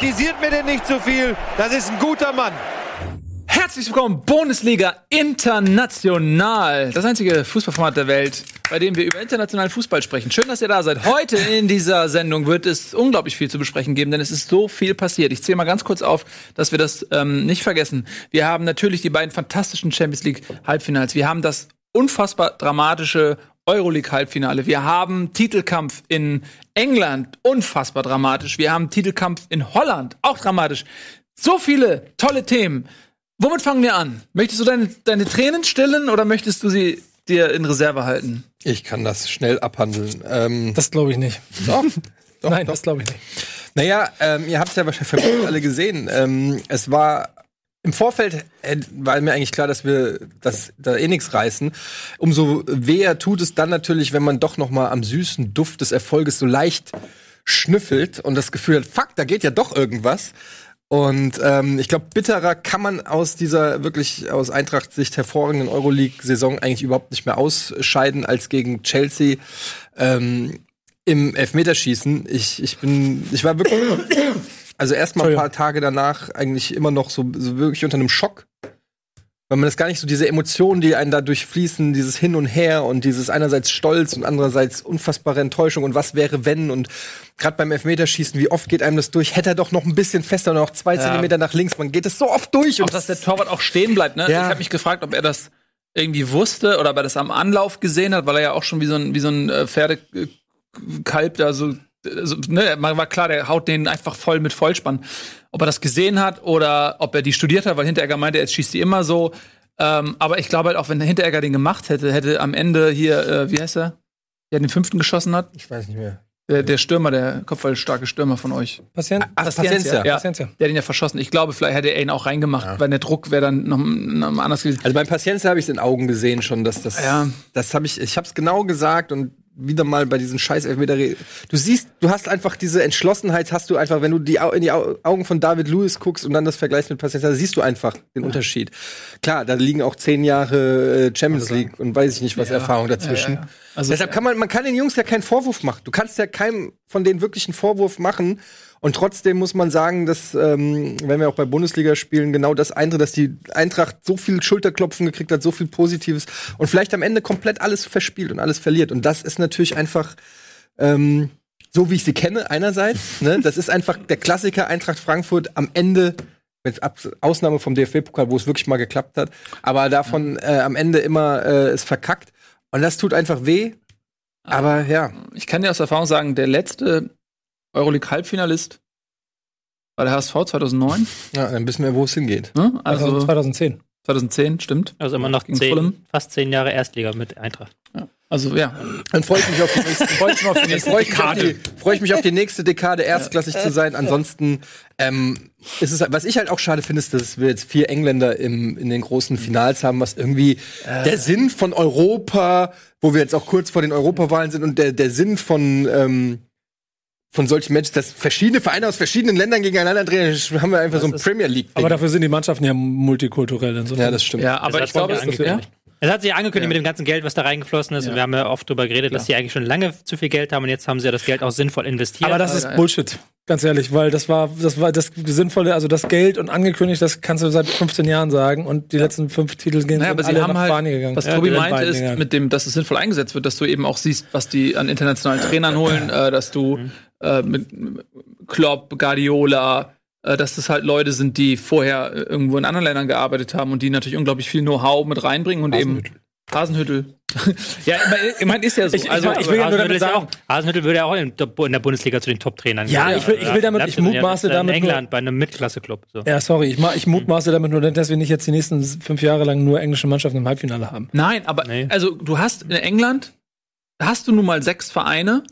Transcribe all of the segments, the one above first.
Kritisiert mir denn nicht zu so viel. Das ist ein guter Mann. Herzlich willkommen, Bundesliga International. Das einzige Fußballformat der Welt, bei dem wir über internationalen Fußball sprechen. Schön, dass ihr da seid. Heute in dieser Sendung wird es unglaublich viel zu besprechen geben, denn es ist so viel passiert. Ich zähle mal ganz kurz auf, dass wir das ähm, nicht vergessen. Wir haben natürlich die beiden fantastischen Champions League Halbfinals. Wir haben das unfassbar dramatische Euroleague-Halbfinale. Wir haben Titelkampf in England, unfassbar dramatisch. Wir haben Titelkampf in Holland, auch dramatisch. So viele tolle Themen. Womit fangen wir an? Möchtest du deine, deine Tränen stillen oder möchtest du sie dir in Reserve halten? Ich kann das schnell abhandeln. Ähm, das glaube ich nicht. Doch, doch Nein, doch. das glaube ich nicht. Naja, ähm, ihr habt es ja wahrscheinlich alle gesehen. Ähm, es war im Vorfeld äh, war mir eigentlich klar, dass wir das da eh nichts reißen. Umso weher tut es dann natürlich, wenn man doch noch mal am süßen Duft des Erfolges so leicht schnüffelt und das Gefühl hat, fuck, da geht ja doch irgendwas. Und ähm, ich glaube, bitterer kann man aus dieser wirklich aus Eintracht-Sicht hervorragenden Euroleague-Saison eigentlich überhaupt nicht mehr ausscheiden als gegen Chelsea ähm, im Elfmeterschießen. Ich, ich bin, ich war wirklich, also erst mal ein paar Tage danach eigentlich immer noch so, so wirklich unter einem Schock. Weil man das gar nicht so, diese Emotionen, die einen da durchfließen, dieses Hin und Her und dieses einerseits Stolz und andererseits unfassbare Enttäuschung und was wäre, wenn und gerade beim Elfmeterschießen, wie oft geht einem das durch? Hätte er doch noch ein bisschen fester, noch zwei ja. Zentimeter nach links. Man geht es so oft durch. Auch, dass der Torwart auch stehen bleibt, ne? Ja. Ich habe mich gefragt, ob er das irgendwie wusste oder ob er das am Anlauf gesehen hat, weil er ja auch schon wie so ein, wie so ein äh, Pferdekalb da so also, ne, man war klar, der haut den einfach voll mit Vollspann. Ob er das gesehen hat oder ob er die studiert hat, weil Hinteregger meinte, jetzt schießt die immer so. Ähm, aber ich glaube halt auch, wenn Hinteregger den gemacht hätte, hätte am Ende hier, äh, wie heißt er? Der den fünften geschossen hat. Ich weiß nicht mehr. Der, der Stürmer, der kopfballstarke Stürmer von euch. Patient? Ach, das Paciencia. Ja, Paciencia. Der hat ihn ja verschossen. Ich glaube, vielleicht hätte er ihn auch reingemacht, ja. weil der Druck wäre dann noch, noch anders gewesen. Also beim Paciencia habe ich es in Augen gesehen schon, dass das, ja. das habe ich, ich habe es genau gesagt und wieder mal bei diesen scheiß Elfmeter Du siehst, du hast einfach diese Entschlossenheit, hast du einfach, wenn du die, in die Augen von David Lewis guckst und dann das vergleichst mit Paciencia, siehst du einfach den ja. Unterschied. Klar, da liegen auch zehn Jahre äh, Champions League und weiß ich nicht was ja. Erfahrung dazwischen. Ja, also, Deshalb kann man, man kann den Jungs ja keinen Vorwurf machen. Du kannst ja keinem von denen wirklichen Vorwurf machen. Und trotzdem muss man sagen, dass, ähm, wenn wir auch bei Bundesliga spielen, genau das eintritt, dass die Eintracht so viel Schulterklopfen gekriegt hat, so viel Positives und vielleicht am Ende komplett alles verspielt und alles verliert. Und das ist natürlich einfach ähm, so, wie ich sie kenne, einerseits. ne? Das ist einfach der Klassiker Eintracht Frankfurt am Ende mit Ausnahme vom DFB-Pokal, wo es wirklich mal geklappt hat, aber davon äh, am Ende immer äh, es verkackt. Und das tut einfach weh. Aber ja. Ich kann dir aus Erfahrung sagen, der letzte Euroleague-Halbfinalist war der HSV 2009. Ja, dann wissen wir, wo es hingeht. Hm? Also 2010. 2010, stimmt. Also immer noch zehn, fast zehn Jahre Erstliga mit Eintracht. Ja. Also ja. Dann freue ich mich auf die nächste, freu ich mich auf die nächste Dekade. Freue ich mich auf die nächste Dekade erstklassig zu sein. Ansonsten ähm, ist es, was ich halt auch schade finde, ist, dass wir jetzt vier Engländer im, in den großen Finals haben, was irgendwie äh. der Sinn von Europa, wo wir jetzt auch kurz vor den Europawahlen sind und der, der Sinn von ähm, von solchen Matches, dass verschiedene Vereine aus verschiedenen Ländern gegeneinander drehen, haben wir einfach das so ein Premier League. -Ding. Aber dafür sind die Mannschaften ja multikulturell. Insofern. Ja, das stimmt. Ja, aber ich glaube, es, ja? es hat sich angekündigt ja. mit dem ganzen Geld, was da reingeflossen ist. Ja. Und wir haben ja oft darüber geredet, dass sie eigentlich schon lange zu viel Geld haben und jetzt haben sie ja das Geld auch sinnvoll investiert. Aber das ist Bullshit. Ganz ehrlich, weil das war, das war das Sinnvolle, also das Geld und angekündigt, das kannst du seit 15 Jahren sagen und die letzten fünf Titel gehen naja, aber sie haben halt, gegangen. Was Tobi meinte, ist, gegangen. mit dem, dass es sinnvoll eingesetzt wird, dass du eben auch siehst, was die an internationalen Trainern holen, äh, dass du mhm äh, mit Klopp, Guardiola, äh, dass das halt Leute sind, die vorher äh, irgendwo in anderen Ländern gearbeitet haben und die natürlich unglaublich viel Know-how mit reinbringen und eben Hasenhüttel. ja, ich meine, ist ja so. Ich, also, ich, will ja nur damit sagen, Hasenhüttel würde ja auch in, der Bundesliga zu den Top-Trainern gehen. Ja, ich will, ich will damit, ich mutmaße ja damit. In England nur, bei einem Mitklasse-Club. So. Ja, sorry, ich, ich mutmaße damit nur, dass wir nicht jetzt die nächsten fünf Jahre lang nur englische Mannschaften im Halbfinale haben. Nein, aber, nee. also, du hast in England, hast du nun mal sechs Vereine,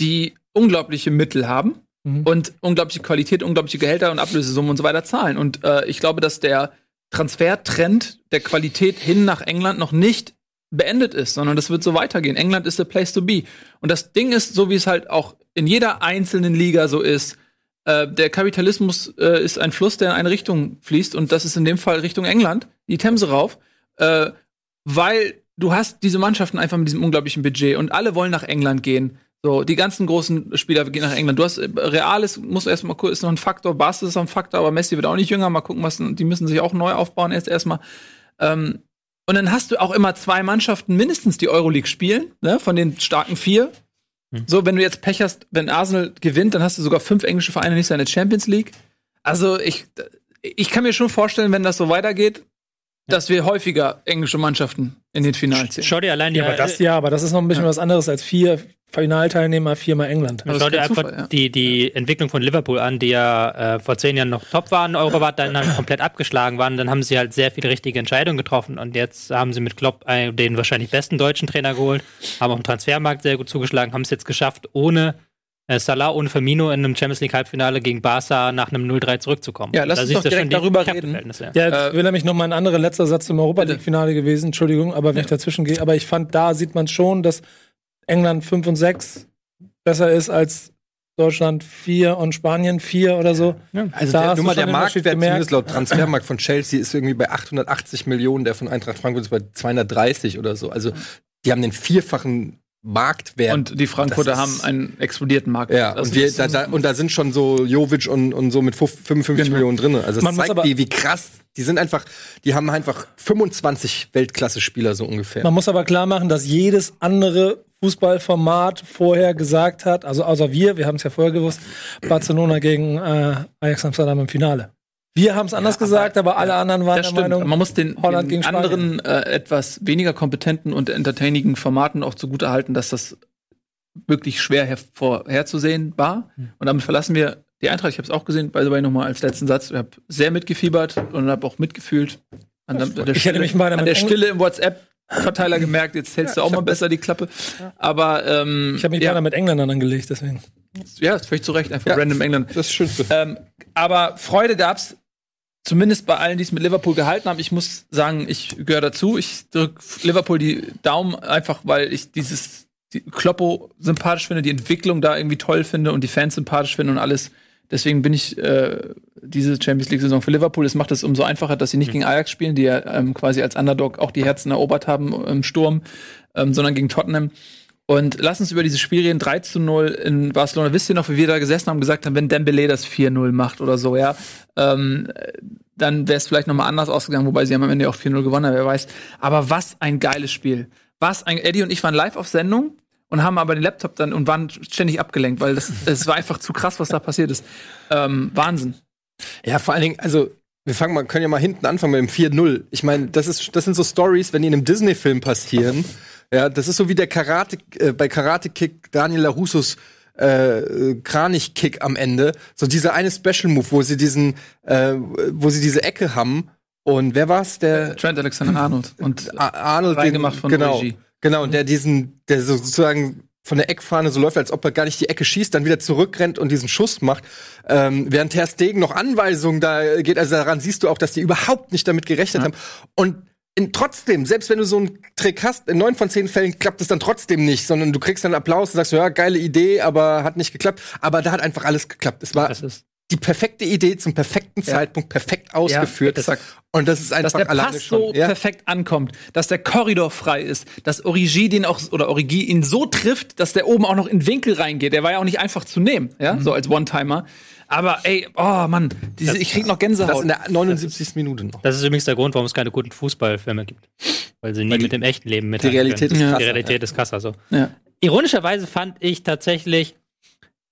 die unglaubliche Mittel haben mhm. und unglaubliche Qualität, unglaubliche Gehälter und Ablösesummen und so weiter zahlen. Und äh, ich glaube, dass der Transfertrend der Qualität hin nach England noch nicht beendet ist, sondern das wird so weitergehen. England ist the place to be. Und das Ding ist, so wie es halt auch in jeder einzelnen Liga so ist, äh, der Kapitalismus äh, ist ein Fluss, der in eine Richtung fließt und das ist in dem Fall Richtung England, die Themse rauf, äh, weil du hast diese Mannschaften einfach mit diesem unglaublichen Budget und alle wollen nach England gehen So, die ganzen großen Spieler gehen nach England. Du hast äh, Real ist, muss erstmal ist noch ein Faktor, Barca ist noch ein Faktor, aber Messi wird auch nicht jünger. Mal gucken, was die müssen sich auch neu aufbauen erst erstmal. Ähm, und dann hast du auch immer zwei Mannschaften mindestens die Euroleague spielen, ne, von den starken vier. Hm. So, wenn du jetzt Pech hast, wenn Arsenal gewinnt, dann hast du sogar fünf englische Vereine nicht in der Champions League. Also ich, ich kann mir schon vorstellen, wenn das so weitergeht, dass wir häufiger englische Mannschaften in den Finals sehen. Schau dir allein die. Ja, aber das, ja, aber das ist noch ein bisschen ja. was anderes als vier Finalteilnehmer, viermal England. Also schau dir einfach Zufall, ja. die, die Entwicklung von Liverpool an, die ja äh, vor zehn Jahren noch top waren, Eurowart dann halt komplett abgeschlagen waren. Dann haben sie halt sehr viele richtige Entscheidungen getroffen und jetzt haben sie mit Klopp einen, den wahrscheinlich besten deutschen Trainer geholt, haben auch im Transfermarkt sehr gut zugeschlagen, haben es jetzt geschafft, ohne äh, Salah ohne Firmino in einem Champions League Halbfinale gegen Barca nach einem 0-3 zurückzukommen. Ja, lass da uns doch direkt darüber reden. Ja, jetzt äh, will nämlich noch mal ein anderer letzter Satz zum Europa League Finale gewesen. Entschuldigung, aber wenn ja. ich dazwischen gehe, aber ich fand, da sieht man schon, dass England 5 und 6 besser ist als Deutschland 4 und Spanien 4 oder so. Ja. Also da der, nur mal der Marktwert, zumindest laut Transfermarkt von Chelsea, ist irgendwie bei 880 Millionen, der von Eintracht Frankfurt ist bei 230 oder so. Also die haben den vierfachen Marktwert. Und die Frankfurter haben einen explodierten Marktwert. Ja, und, wir, da, da, und da sind schon so Jovic und, und so mit 55 genau. Millionen drin. Also das zeigt, wie, wie krass. Die sind einfach, die haben einfach 25 Weltklasse-Spieler so ungefähr. Man muss aber klar machen, dass jedes andere Fußballformat vorher gesagt hat, also außer wir, wir haben es ja vorher gewusst, Barcelona gegen äh, Ajax Amsterdam im Finale. Wir haben es anders ja, gesagt, aber alle anderen waren der Meinung, man muss den, Holland den anderen äh, etwas weniger kompetenten und entertainigen Formaten auch zugutehalten, dass das wirklich schwer vorherzusehen war. Hm. Und damit verlassen wir die Eintracht. Ich habe es auch gesehen, by the way, nochmal als letzten Satz. Ich habe sehr mitgefiebert und habe auch mitgefühlt. An der, der, Stille, mich an der Stille im WhatsApp-Verteiler gemerkt, jetzt hältst ja, du auch mal besser die Klappe. Ja. Aber ähm, ich habe mich ja. beinahe mit Engländern angelegt, deswegen. Ja, völlig zu Recht, einfach ja, random England. Das ist schön. Ähm, aber Freude gab's zumindest bei allen, die es mit Liverpool gehalten haben, ich muss sagen, ich gehöre dazu. Ich drücke Liverpool die Daumen einfach, weil ich dieses die Kloppo sympathisch finde, die Entwicklung da irgendwie toll finde und die Fans sympathisch finde und alles. Deswegen bin ich äh, diese Champions League-Saison für Liverpool. Es macht es umso einfacher, dass sie nicht mhm. gegen Ajax spielen, die ja ähm, quasi als Underdog auch die Herzen erobert haben im Sturm, ähm, sondern gegen Tottenham. Und lass uns über dieses Spiel reden. 3 zu 0 in Barcelona. Wisst ihr noch, wie wir da gesessen haben und gesagt haben, wenn Dembele das 4-0 macht oder so, ja, ähm, dann wäre es vielleicht nochmal anders ausgegangen, wobei sie haben am Ende auch 4-0 gewonnen, wer weiß. Aber was ein geiles Spiel. Was ein, Eddie und ich waren live auf Sendung und haben aber den Laptop dann und waren ständig abgelenkt, weil das, es war einfach zu krass, was da passiert ist. Ähm, Wahnsinn. Ja, vor allen Dingen, also wir fangen mal, können ja mal hinten anfangen mit dem 4-0. Ich meine, das ist, das sind so Stories, wenn die in einem Disney-Film passieren. Ja, das ist so wie der Karate, äh, bei Karate Kick Daniel LaRussos äh, Kranich-Kick am Ende. So dieser eine Special-Move, wo sie diesen, äh, wo sie diese Ecke haben. Und wer war's? Der Trent Alexander Arnold. Und Arnold reingemacht von genau, Regie. Genau, und der diesen, der sozusagen von der Eckfahne so läuft, als ob er gar nicht die Ecke schießt, dann wieder zurückrennt und diesen Schuss macht. Ähm, während Herr Stegen noch Anweisungen da geht, also daran siehst du auch, dass die überhaupt nicht damit gerechnet ja. haben. Und in, trotzdem, selbst wenn du so einen Trick hast, in neun von zehn Fällen klappt es dann trotzdem nicht, sondern du kriegst dann Applaus und sagst, ja, geile Idee, aber hat nicht geklappt. Aber da hat einfach alles geklappt. Es war die perfekte Idee zum perfekten ja. Zeitpunkt, perfekt ausgeführt. Ja, und das ist einfach dass der Pass so ja? perfekt ankommt, dass der Korridor frei ist, dass Origi den auch oder Origi ihn so trifft, dass der oben auch noch in Winkel reingeht. Der war ja auch nicht einfach zu nehmen, ja, mhm. so als One-Timer. Aber ey, oh Mann, diese, das, ich krieg noch Gänsehaut. Das in der 79. Minute noch. Das ist übrigens der Grund, warum es keine guten Fußballfilme gibt. Weil sie nie Weil die, mit dem echten Leben mit Die Realität ist krasser. Die Realität ist krasser, so. Ja. Ironischerweise fand ich tatsächlich,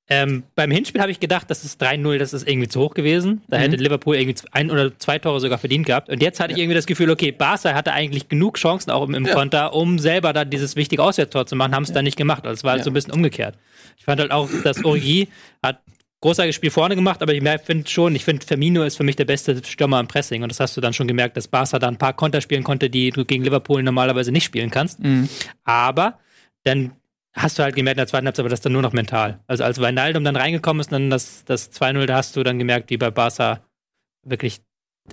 ähm, beim Hinspiel habe ich gedacht, das ist 3-0, das ist irgendwie zu hoch gewesen. Da mhm. hätte Liverpool irgendwie ein oder zwei Tore sogar verdient gehabt. Und jetzt hatte ja. ich irgendwie das Gefühl, okay, Barca hatte eigentlich genug Chancen auch im, im ja. Konter, um selber da dieses wichtige Auswärtstor zu machen, haben es ja. dann nicht gemacht. Also es war halt so ein bisschen umgekehrt. Ich fand halt auch, dass Origi hat großartiges Spiel vorne gemacht, aber ich finde schon, ich finde, Firmino ist für mich der beste Stürmer im Pressing. Und das hast du dann schon gemerkt, dass Barca da ein paar Konter spielen konnte, die du gegen Liverpool normalerweise nicht spielen kannst. Mhm. Aber dann hast du halt gemerkt in der zweiten Halbzeit, aber das dann nur noch mental. Also als Wijnaldum dann reingekommen ist, dann das, das 2-0, da hast du dann gemerkt, wie bei Barca wirklich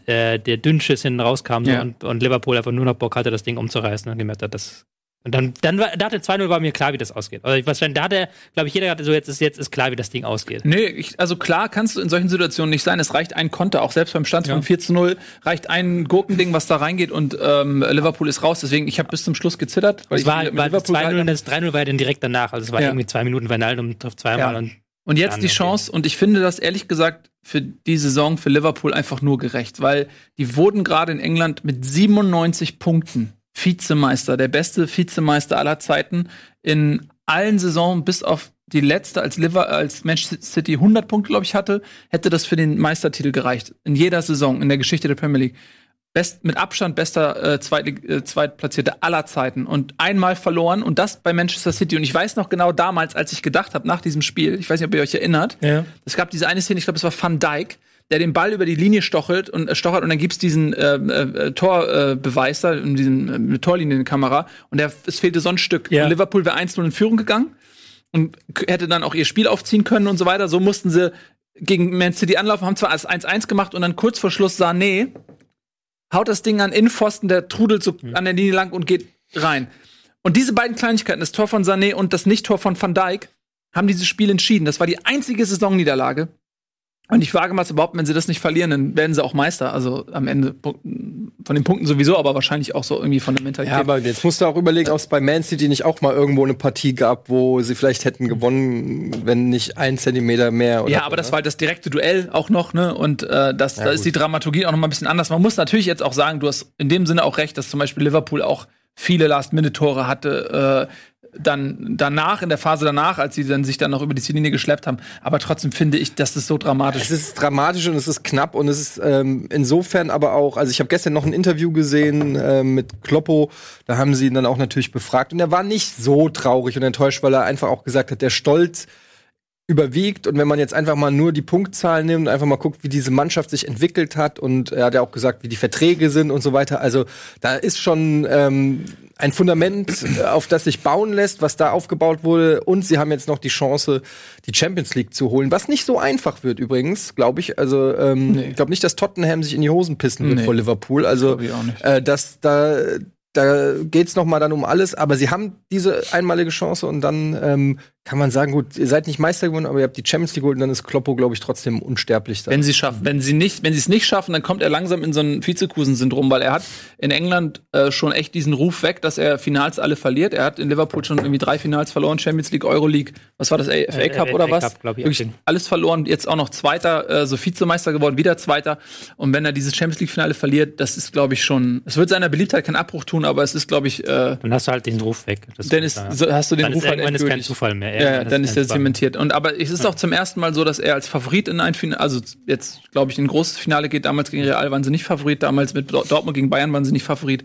äh, der Dünnschiss hinten rauskam ja. so, und, und, Liverpool einfach nur noch Bock hatte, das Ding umzureißen und gemerkt hat, das Und dann, dann war, da hatte 2-0 war mir klar, wie das ausgeht. Also ich weiß da hatte, glaube ich, jeder hatte so, jetzt ist, jetzt ist klar, wie das Ding ausgeht. Nee, ich, also klar kannst du in solchen Situationen nicht sein. Es reicht ein Konter, auch selbst beim Stand von 4 zu 0, reicht ein Gurkending, was da reingeht und ähm, Liverpool ist raus. Deswegen, ich habe bis zum Schluss gezittert. Weil es war, mit war Liverpool 2-0 und das 3-0 war ja dann direkt danach. Also es war Ja. irgendwie zwei Minuten, Wijnaldum trifft zweimal Ja. und Und jetzt die. Chance, und ich finde das ehrlich gesagt für die Saison für Liverpool einfach nur gerecht, weil die wurden gerade in England mit 97 Punkten Vizemeister, der beste Vizemeister aller Zeiten in allen Saisonen bis auf die letzte, als, Liver als Manchester City 100 Punkte, glaube ich, hatte, hätte das für den Meistertitel gereicht. In jeder Saison in der Geschichte der Premier League. Best, mit Abstand bester äh, Zweitlig äh, Zweitplatzierte aller Zeiten und einmal verloren und das bei Manchester City. Und ich weiß noch genau damals, als ich gedacht habe, nach diesem Spiel, ich weiß nicht, ob ihr euch erinnert, Ja. es gab diese eine Szene, ich glaube, es war Van Dijk, der den Ball über die Linie stochelt und äh, stochert und dann gibt's diesen äh, äh, Torbeweis äh, da, in diesen äh, Torlinienkamera und der, es fehlte so ein Stück. Ja. Und Liverpool wäre 1-0 in Führung gegangen und hätte dann auch ihr Spiel aufziehen können und so weiter. So mussten sie gegen Man City anlaufen, haben zwar als 1-1 gemacht und dann kurz vor Schluss Sané haut das Ding an Innenpfosten, der trudelt so an der Linie lang und geht rein. Und diese beiden Kleinigkeiten, das Tor von Sané und das Nicht-Tor von Van Dijk, haben dieses Spiel entschieden. Das war die einzige Saisonniederlage. Und ich wage mal zu behaupten, wenn sie das nicht verlieren, dann werden sie auch Meister. Also am Ende von den Punkten sowieso, aber wahrscheinlich auch so irgendwie von der Mentalität. Ja, aber jetzt musst du auch überlegen, ob es bei Man City nicht auch mal irgendwo eine Partie gab, wo sie vielleicht hätten gewonnen, wenn nicht ein Zentimeter mehr. Oder Ja, aber das ne? war halt das direkte Duell auch noch, ne? Und äh, das, da ist die Dramaturgie auch noch mal ein bisschen anders. Man muss natürlich jetzt auch sagen, du hast in dem Sinne auch recht, dass zum Beispiel Liverpool auch viele Last-Minute-Tore hatte. Äh, dann danach, in der Phase danach, als sie dann sich dann noch über die Ziellinie geschleppt haben. Aber trotzdem finde ich, dass das so dramatisch. Es ist dramatisch und es ist knapp und es ist ähm, insofern aber auch, also ich habe gestern noch ein Interview gesehen ähm, mit Kloppo, da haben sie ihn dann auch natürlich befragt. Und er war nicht so traurig und enttäuscht, weil er einfach auch gesagt hat, der Stolz überwiegt und wenn man jetzt einfach mal nur die Punktzahl nimmt, einfach mal guckt, wie diese Mannschaft sich entwickelt hat und er hat ja auch gesagt, wie die Verträge sind und so weiter. Also da ist schon ähm, ein Fundament, äh, auf das sich bauen lässt, was da aufgebaut wurde und sie haben jetzt noch die Chance, die Champions League zu holen, was nicht so einfach wird übrigens, glaube ich. Also ähm, ich glaube nicht, dass Tottenham sich in die Hosen pissen wird Nee. vor Liverpool. Also äh, dass da da geht's noch mal dann um alles, aber sie haben diese einmalige Chance und dann ähm, kann man sagen, gut, ihr seid nicht Meister geworden, aber ihr habt die Champions League geholt und dann ist Kloppo, glaube ich, trotzdem unsterblich. Wenn sie schaffen, wenn sie nicht, wenn sie es nicht schaffen, dann kommt er langsam in so ein Vizekusen-Syndrom, weil er hat in England äh, schon echt diesen Ruf weg, dass er Finals alle verliert. Er hat in Liverpool schon irgendwie drei Finals verloren, Champions League, Euroleague, was war das, FA Cup äh, oder was? Cup, ich, Wirklich alles verloren, jetzt auch noch Zweiter, äh, so Vizemeister geworden, wieder Zweiter. Und wenn er dieses Champions League-Finale verliert, das ist, glaube ich, schon, es wird seiner Beliebtheit keinen Abbruch tun, aber es ist, glaube ich, äh, dann hast du halt den Ruf weg. Dann ist, so, hast du den dann Ruf ist halt ist kein. Zufall mehr. Ja, dann ist er zementiert. Und aber es ist auch zum ersten Mal so, dass er als Favorit in ein Finale, also jetzt glaube ich, in ein großes Finale geht. Damals gegen Real waren sie nicht Favorit, damals mit Dor- Dortmund gegen Bayern waren sie nicht Favorit.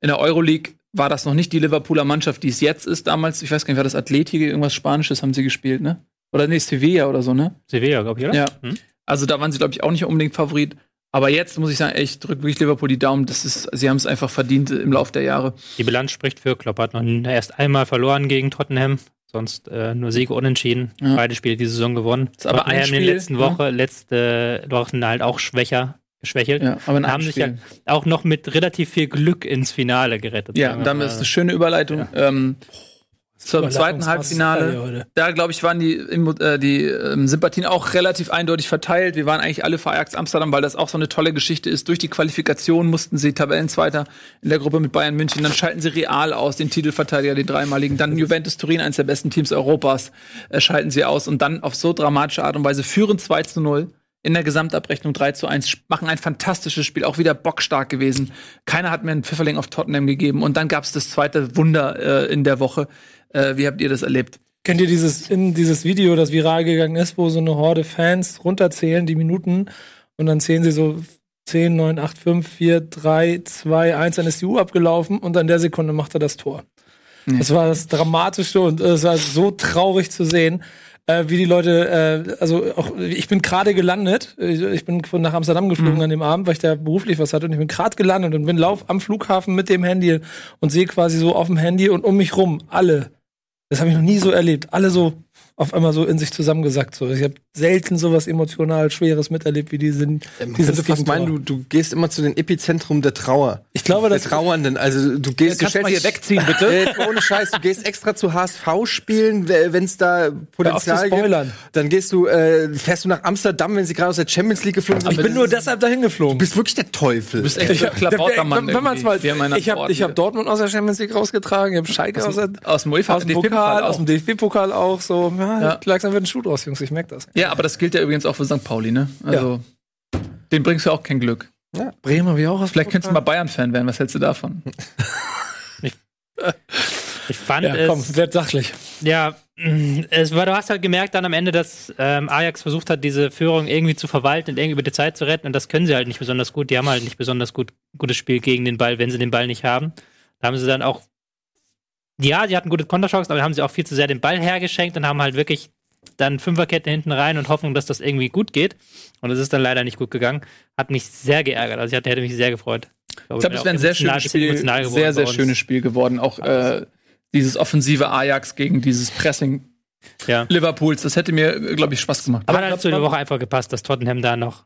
In der Euroleague war das noch nicht die Liverpooler Mannschaft, die es jetzt ist. Damals, ich weiß gar nicht, war das Athletik, irgendwas Spanisches haben sie gespielt, ne? Oder nee, Sevilla oder so, ne? Sevilla, glaube ich, oder? Ja. Hm? Also da waren sie, glaube ich, auch nicht unbedingt Favorit. Aber jetzt muss ich sagen, ich drücke wirklich Liverpool die Daumen. Das ist, sie haben es einfach verdient im Laufe der Jahre. Die Bilanz spricht für Klopp. Hat noch erst einmal verloren gegen Tottenham. Sonst äh, nur Siege unentschieden. Ja. Beide Spiele die Saison gewonnen. Ist aber ein Tottenham in Spiel, der letzten ne? Woche, letzte Wochen halt auch schwächer, geschwächelt. Ja, aber in haben sich ja auch noch mit relativ viel Glück ins Finale gerettet. Ja, damit ist eine schöne Überleitung. Ähm, zum zweiten Halbfinale. Da, glaube ich, waren die, äh, die ähm, Sympathien auch relativ eindeutig verteilt. Wir waren eigentlich alle für Ajax Amsterdam, weil das auch so eine tolle Geschichte ist. Durch die Qualifikation mussten sie Tabellenzweiter in der Gruppe mit Bayern München. Dann schalten sie Real aus, den Titelverteidiger, den dreimaligen. Dann Juventus Turin, eines der besten Teams Europas, äh, schalten sie aus. Und dann auf so dramatische Art und Weise führen 2 zu 0 in der Gesamtabrechnung 3 zu 1, machen ein fantastisches Spiel, auch wieder bockstark gewesen. Keiner hat mir einen Pfifferling auf Tottenham gegeben. Und dann gab es das zweite Wunder äh, in der Woche. Äh, wie habt ihr das erlebt? Kennt ihr dieses, in dieses Video, das viral gegangen ist, wo so eine Horde Fans runterzählen, die Minuten, und dann zählen sie so 10, 9, 8, 5, 4, 3, 2, 1, dann ist die Uhr abgelaufen und an der Sekunde macht er das Tor. Das war das Dramatische und es war so traurig zu sehen, äh, wie die Leute, äh, also auch, ich bin gerade gelandet, ich, ich bin von nach Amsterdam geflogen an dem Abend, weil ich da beruflich was hatte und ich bin gerade gelandet und bin lauf am Flughafen mit dem Handy und sehe quasi so auf dem Handy und um mich rum alle das habe ich noch nie so erlebt. Alle so auf einmal so in sich zusammengesackt. So. Ich habe selten sowas emotional Schweres miterlebt wie diesen. Man dieses fast meinen, du, du gehst immer zu den Epizentrum der Trauer. Ich glaube, Der das Trauernden. Also du gehst, Kannst du du mal hier dich- wegziehen, bitte? Äh, ohne Scheiß, du gehst extra zu HSV spielen, wenn es da Potenzial gibt. Dann gehst du, äh, fährst du nach Amsterdam, wenn sie gerade aus der Champions League geflogen sind. ich bin nur deshalb dahin geflogen. Du bist wirklich der Teufel. Du bist echt ein Klabautermann. wenn man's mal, ich habe ich hab Dortmund aus der Champions League rausgetragen, ich habe Schalke aus, der, aus aus dem DFB-Pokal Pokal, auch. aus dem DFB-Pokal auch so. Ja, Ja. langsam wird ein Schuh draus, Jungs, ich merke das. Ja, aber das gilt ja übrigens auch für St. Pauli, ne? Also, den bringst du auch kein Glück. Bremen habe ich auch aus dem Vielleicht könntest du mal. Bayern-Fan werden. Was hältst du davon? Ich fand Ja, es. komm, werd sachlich. Ja, mh, es war, du hast halt gemerkt dann am Ende, dass ähm, Ajax versucht hat, diese Führung irgendwie zu verwalten und irgendwie über die Zeit zu retten. Und das können sie halt nicht besonders gut. Die haben halt nicht besonders gut gutes Spiel gegen den Ball, wenn sie den Ball nicht haben. Da haben sie dann auch, ja, sie hatten gute Konterchancen, aber haben sie auch viel zu sehr den Ball hergeschenkt und haben halt wirklich dann Fünferkette hinten rein und Hoffnung, dass das irgendwie gut geht. Und es ist dann leider nicht gut gegangen. Hat mich sehr geärgert. Also ich hatte, hätte mich sehr gefreut. Ich glaube, es wäre ein sehr schönes Spiel, sehr, sehr schönes Spiel geworden. Auch äh, dieses offensive Ajax gegen dieses Pressing Ja. Liverpools. Das hätte mir, glaube ich, Spaß gemacht. Aber hat halt zu der Woche einfach gepasst, dass Tottenham da noch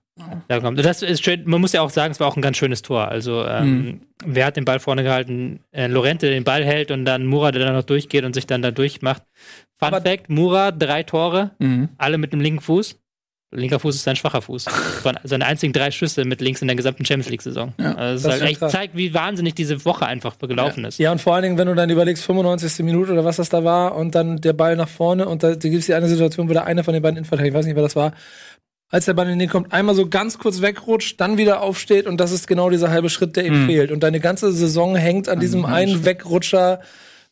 da kommt. Das ist schön, man muss ja auch sagen, es war auch ein ganz schönes Tor. Also, ähm, wer hat den Ball vorne gehalten? Äh, Lorente, der den Ball hält und dann Mura, der dann noch durchgeht und sich dann da durchmacht. Fun Aber- Fact: Mura, drei Tore, Mhm. alle mit dem linken Fuß. Linker Fuß ist sein schwacher Fuß. Von seine einzigen drei Schüsse mit links in der gesamten Champions League-Saison. Ja, also das, das halt echt, zeigt, wie wahnsinnig diese Woche einfach gelaufen ist. Ja, und vor allen Dingen, wenn du dann überlegst, 95. Minute oder was das da war und dann der Ball nach vorne und da, da gibt es die eine Situation, wo der eine von den beiden Innenverteidigern, ich weiß nicht, wer das war, als der Ball in den kommt, einmal so ganz kurz wegrutscht, dann wieder aufsteht und das ist genau dieser halbe Schritt, der ihm fehlt. Und deine ganze Saison hängt an diesem einen Wegrutscher,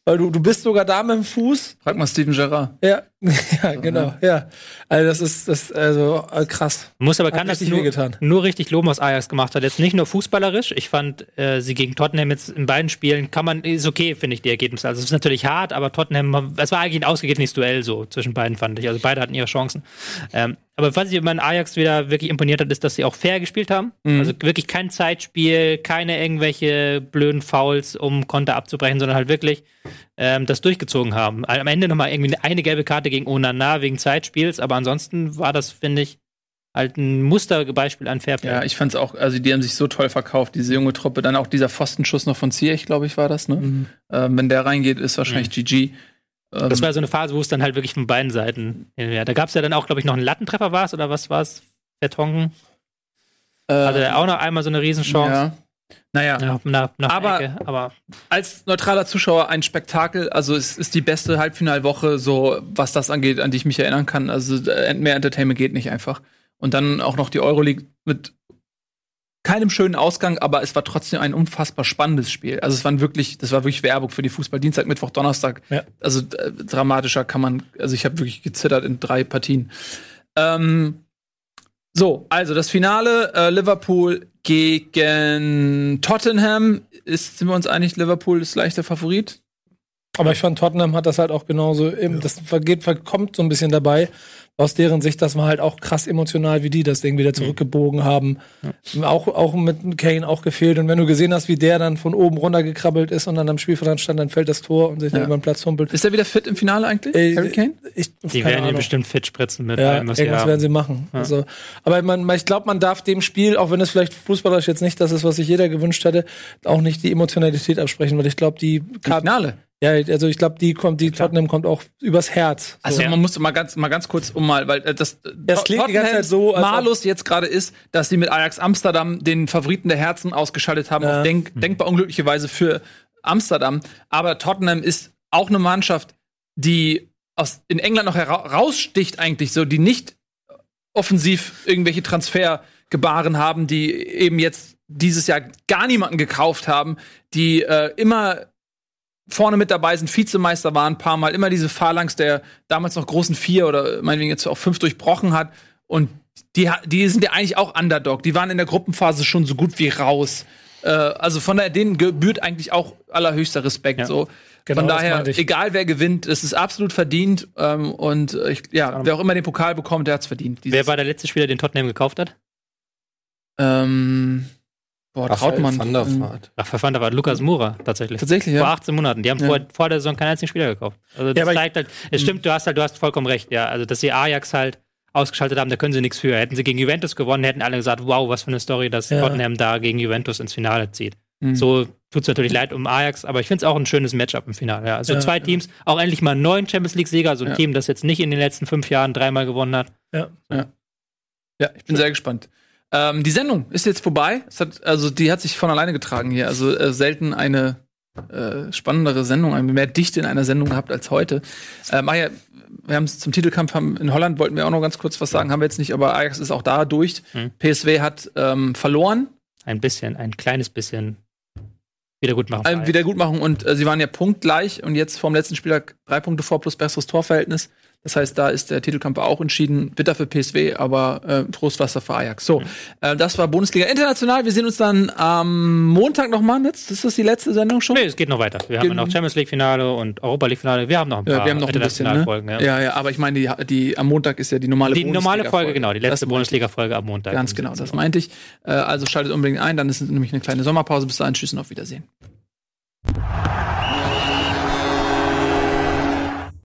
weil du, du bist sogar da mit dem Fuß. Frag mal Steven Gerrard. Ja, ja, genau, ja. Also das ist das also äh, krass. Muss aber kann das nur, nur richtig loben, was Ajax gemacht hat. Jetzt nicht nur fußballerisch. Ich fand äh, sie gegen Tottenham jetzt in beiden Spielen kann man ist okay, finde ich die Ergebnisse. Also es ist natürlich hart, aber Tottenham, es war eigentlich ein ausgeglichenes Duell so zwischen beiden fand ich. Also beide hatten ihre Chancen. Ähm, aber was ich mein Ajax wieder wirklich imponiert hat, ist, dass sie auch fair gespielt haben. Also wirklich kein Zeitspiel, keine irgendwelche blöden Fouls, um Konter abzubrechen, sondern halt wirklich ähm, das durchgezogen haben. Am Ende nochmal irgendwie eine gelbe Karte gegen Onana wegen Zeitspiels, aber ansonsten war das, finde ich, halt ein Musterbeispiel an Fairplay. Ja, ich fand's auch, also die haben sich so toll verkauft, diese junge Truppe. Dann auch dieser Pfostenschuss noch von Ziyech, glaube ich, war das, ne? Mhm. Ähm, wenn der reingeht, ist wahrscheinlich GG. Ähm, das war so eine Phase, wo es dann halt wirklich von beiden Seiten ja, Da gab es ja dann auch, glaube ich, noch einen Lattentreffer war es oder was war es? Vertongen. äh, Hatte er auch noch einmal so eine Riesenchance. Ja. Naja, Ja, nach, nach Aber- Ecke, aber als neutraler Zuschauer ein Spektakel. Also es ist die beste Halbfinalwoche, so was das angeht, an die ich mich erinnern kann. Also äh, mehr Entertainment geht nicht einfach. Und dann auch noch die Euroleague mit keinem schönen Ausgang, aber es war trotzdem ein unfassbar spannendes Spiel. Also es waren wirklich, das war wirklich Werbung für die Fußball. Dienstag, Mittwoch, Donnerstag. Ja. Also äh, dramatischer kann man, also ich habe wirklich gezittert in drei Partien. Ähm, so, also das Finale äh, Liverpool gegen Tottenham. Ist, sind wir uns einig, Liverpool ist leichter Favorit? Aber ich fand, Tottenham hat das halt auch genauso, eben, das vergeht, verkommt so ein bisschen dabei. Aus deren Sicht, das war halt auch krass emotional, wie die das Ding wieder zurückgebogen haben. Auch, auch mit Kane auch gefehlt. Und wenn du gesehen hast, wie der dann von oben runtergekrabbelt ist und dann am Spielfeldrand stand, dann fällt das Tor und sich dann Ja. über den Platz humpelt. Ist er wieder fit im Finale eigentlich? Ey, Harry Kane? Ich, die werden ihn Ahnung. bestimmt fit spritzen mit Ja, allem, was sie irgendwas werden sie machen. Also, aber man, ich glaube, man darf dem Spiel, auch wenn es vielleicht fußballerisch jetzt nicht das ist, was sich jeder gewünscht hätte, auch nicht die Emotionalität absprechen, weil ich glaube, die Karten, Finale. Ja, also ich glaube, die kommt, die Tottenham kommt auch übers Herz. Also man muss mal ganz, mal ganz kurz um mal, weil äh, das, Das klingt die ganze Zeit so, als Malus jetzt gerade ist, dass sie mit Ajax Amsterdam den Favoriten der Herzen ausgeschaltet haben, Ja. auf denk, denkbar unglückliche Weise für Amsterdam. Aber Tottenham ist auch eine Mannschaft, die aus, in England noch hera- raussticht eigentlich so, die nicht offensiv irgendwelche Transfergebaren haben, die eben jetzt dieses Jahr gar niemanden gekauft haben, die äh, immer vorne mit dabei sind, Vizemeister waren ein paar Mal, immer diese Phalanx der damals noch großen Vier oder meinetwegen jetzt auch fünf durchbrochen hat. Und die, die sind ja eigentlich auch Underdog. Die waren in der Gruppenphase schon so gut wie raus. Äh, also von daher, denen gebührt eigentlich auch allerhöchster Respekt. Ja. So. Genau, von daher, egal wer gewinnt, es ist absolut verdient. Ähm, und äh, ich, ja, wer auch immer den Pokal bekommt, der hat's verdient. Wer war der letzte Spieler, den Tottenham gekauft hat? ähm, Boah, Raphael Trautmann. van der ähm, Vaart. Ach, verfand war Lukas Mura tatsächlich. Tatsächlich, Vor ja. 18 Monaten. Die haben Ja. vor, vor der Saison keinen einzigen Spieler gekauft. Also das ich- zeigt halt, es stimmt, du hast halt, du hast vollkommen recht, ja. Also dass sie Ajax halt ausgeschaltet haben, da können sie nichts für. Hätten sie gegen Juventus gewonnen, hätten alle gesagt, wow, was für eine Story, dass Ja. Tottenham da gegen Juventus ins Finale zieht. Mhm. So tut es natürlich leid um Ajax, aber ich finde es auch ein schönes Matchup im Finale. Ja. Also Ja. zwei Teams, auch endlich mal einen neuen Champions League-Sieger, so ein Ja. Team, das jetzt nicht in den letzten fünf Jahren dreimal gewonnen hat. Ja. Ja, ich bin sehr gespannt. Ähm, die Sendung ist jetzt vorbei. Es hat, also die hat sich von alleine getragen hier. Also äh, selten eine äh, spannendere Sendung, eine mehr Dichte in einer Sendung gehabt als heute. Äh, Maja, wir haben es zum Titelkampf haben, in Holland wollten wir auch noch ganz kurz was sagen, haben wir jetzt nicht, aber Ajax ist auch da durch. Mhm. PSW hat ähm, verloren, Ein bisschen, ein kleines bisschen Wiedergutmachung. äh, Wiedergutmachung und äh, sie waren ja punktgleich und jetzt vorm letzten Spieltag drei Punkte vor plus besseres Torverhältnis. Das heißt, da ist der Titelkampf auch entschieden. Bitter für PSW, aber äh, Trostwasser für Ajax. So, äh, das war Bundesliga International. Wir sehen uns dann am Montag nochmal. Ist das die letzte Sendung schon. Nee, es geht noch weiter. Wir haben Gen- ja noch Champions League-Finale und Europa League-Finale. Wir haben noch ein paar Ja, wir haben noch ein bisschen, ne? Folgen. Ja. Ja, ja, aber ich meine, die, die am Montag ist ja die normale Die normale Bundesliga-Folge. Folge, genau, die letzte. Bundesliga-Folge am Montag. Ganz genau, das meinte ich. Äh, also schaltet unbedingt ein, dann ist nämlich eine kleine Sommerpause. Bis dahin, tschüss und auf Wiedersehen.